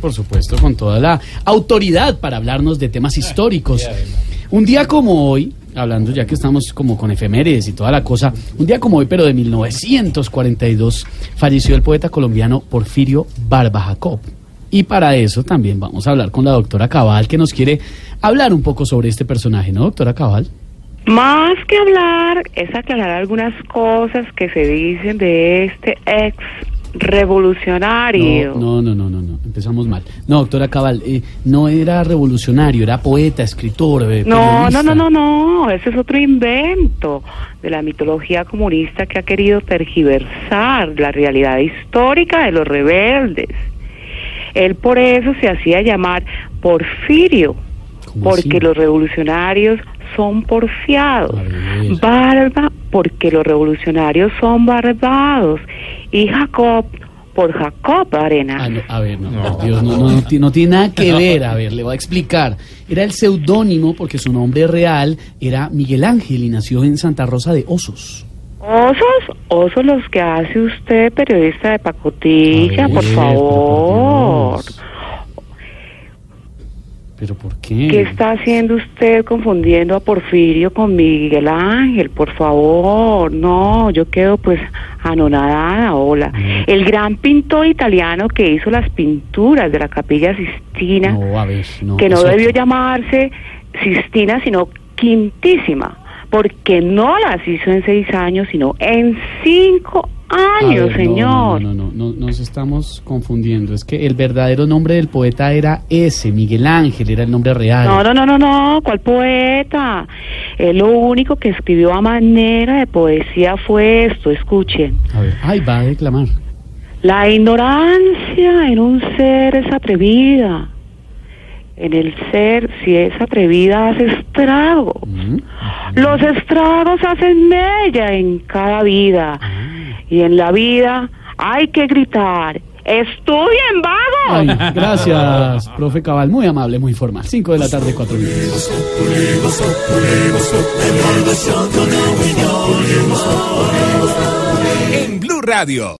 Por supuesto, con toda la autoridad para hablarnos de temas históricos. Un día como hoy, hablando ya que estamos como con efemérides y toda la cosa, un día como hoy, pero de 1942, falleció el poeta colombiano Porfirio Barba Jacob. Y para eso también vamos a hablar con la doctora Cabal, que nos quiere hablar un poco sobre este personaje, ¿no, doctora Cabal? Más que hablar, es aclarar algunas cosas que se dicen de este ex revolucionario. No, no, no, no, no, empezamos mal. No, doctora Cabal, eh, no era revolucionario, era poeta, escritor, eh, No, no, no, no, no, ese es otro invento de la mitología comunista que ha querido tergiversar la realidad histórica de los rebeldes. Él por eso se hacía llamar Porfirio, ¿Cómo porque los revolucionarios son porfiados. Barba, porque los revolucionarios son barbados. Y Jacob, por Jacob Arena. Ah, no, a ver, no, por Dios, no, no, no ti- no tiene nada que ver. A ver, le voy a explicar. Era el seudónimo porque su nombre real era Miguel Ángel y nació en Santa Rosa de Osos. Osos, osos los que hace usted, periodista de pacotilla, ver, por favor. Dios. ¿Pero por qué? ¿Qué está haciendo usted confundiendo a Porfirio con Miguel Ángel? Por favor, no, yo quedo pues anonadada, hola. El gran pintor italiano que hizo las pinturas de la capilla Sistina, No, a ver, no. que no debió llamarse Sistina, sino Quintísima, porque no las hizo en seis años, sino en cinco A años, ver, no, señor. No, no, no, no, nos estamos confundiendo. Es que el verdadero nombre del poeta era ese, Miguel Ángel, era el nombre real. No, no, no, no, no, ¿cuál poeta? Él lo único que escribió a manera de poesía fue esto, escuchen. A ver, ay, va a declamar. La ignorancia en un ser es atrevida. En el ser, si es atrevida, hace estrago. Mm. Los estragos hacen mella en cada vida. Y en la vida hay que gritar, ¡estudien Ay, vagos! gracias, profe Cabal, muy amable, muy formal. Cinco de la tarde, cuatro minutos. En Blue Radio.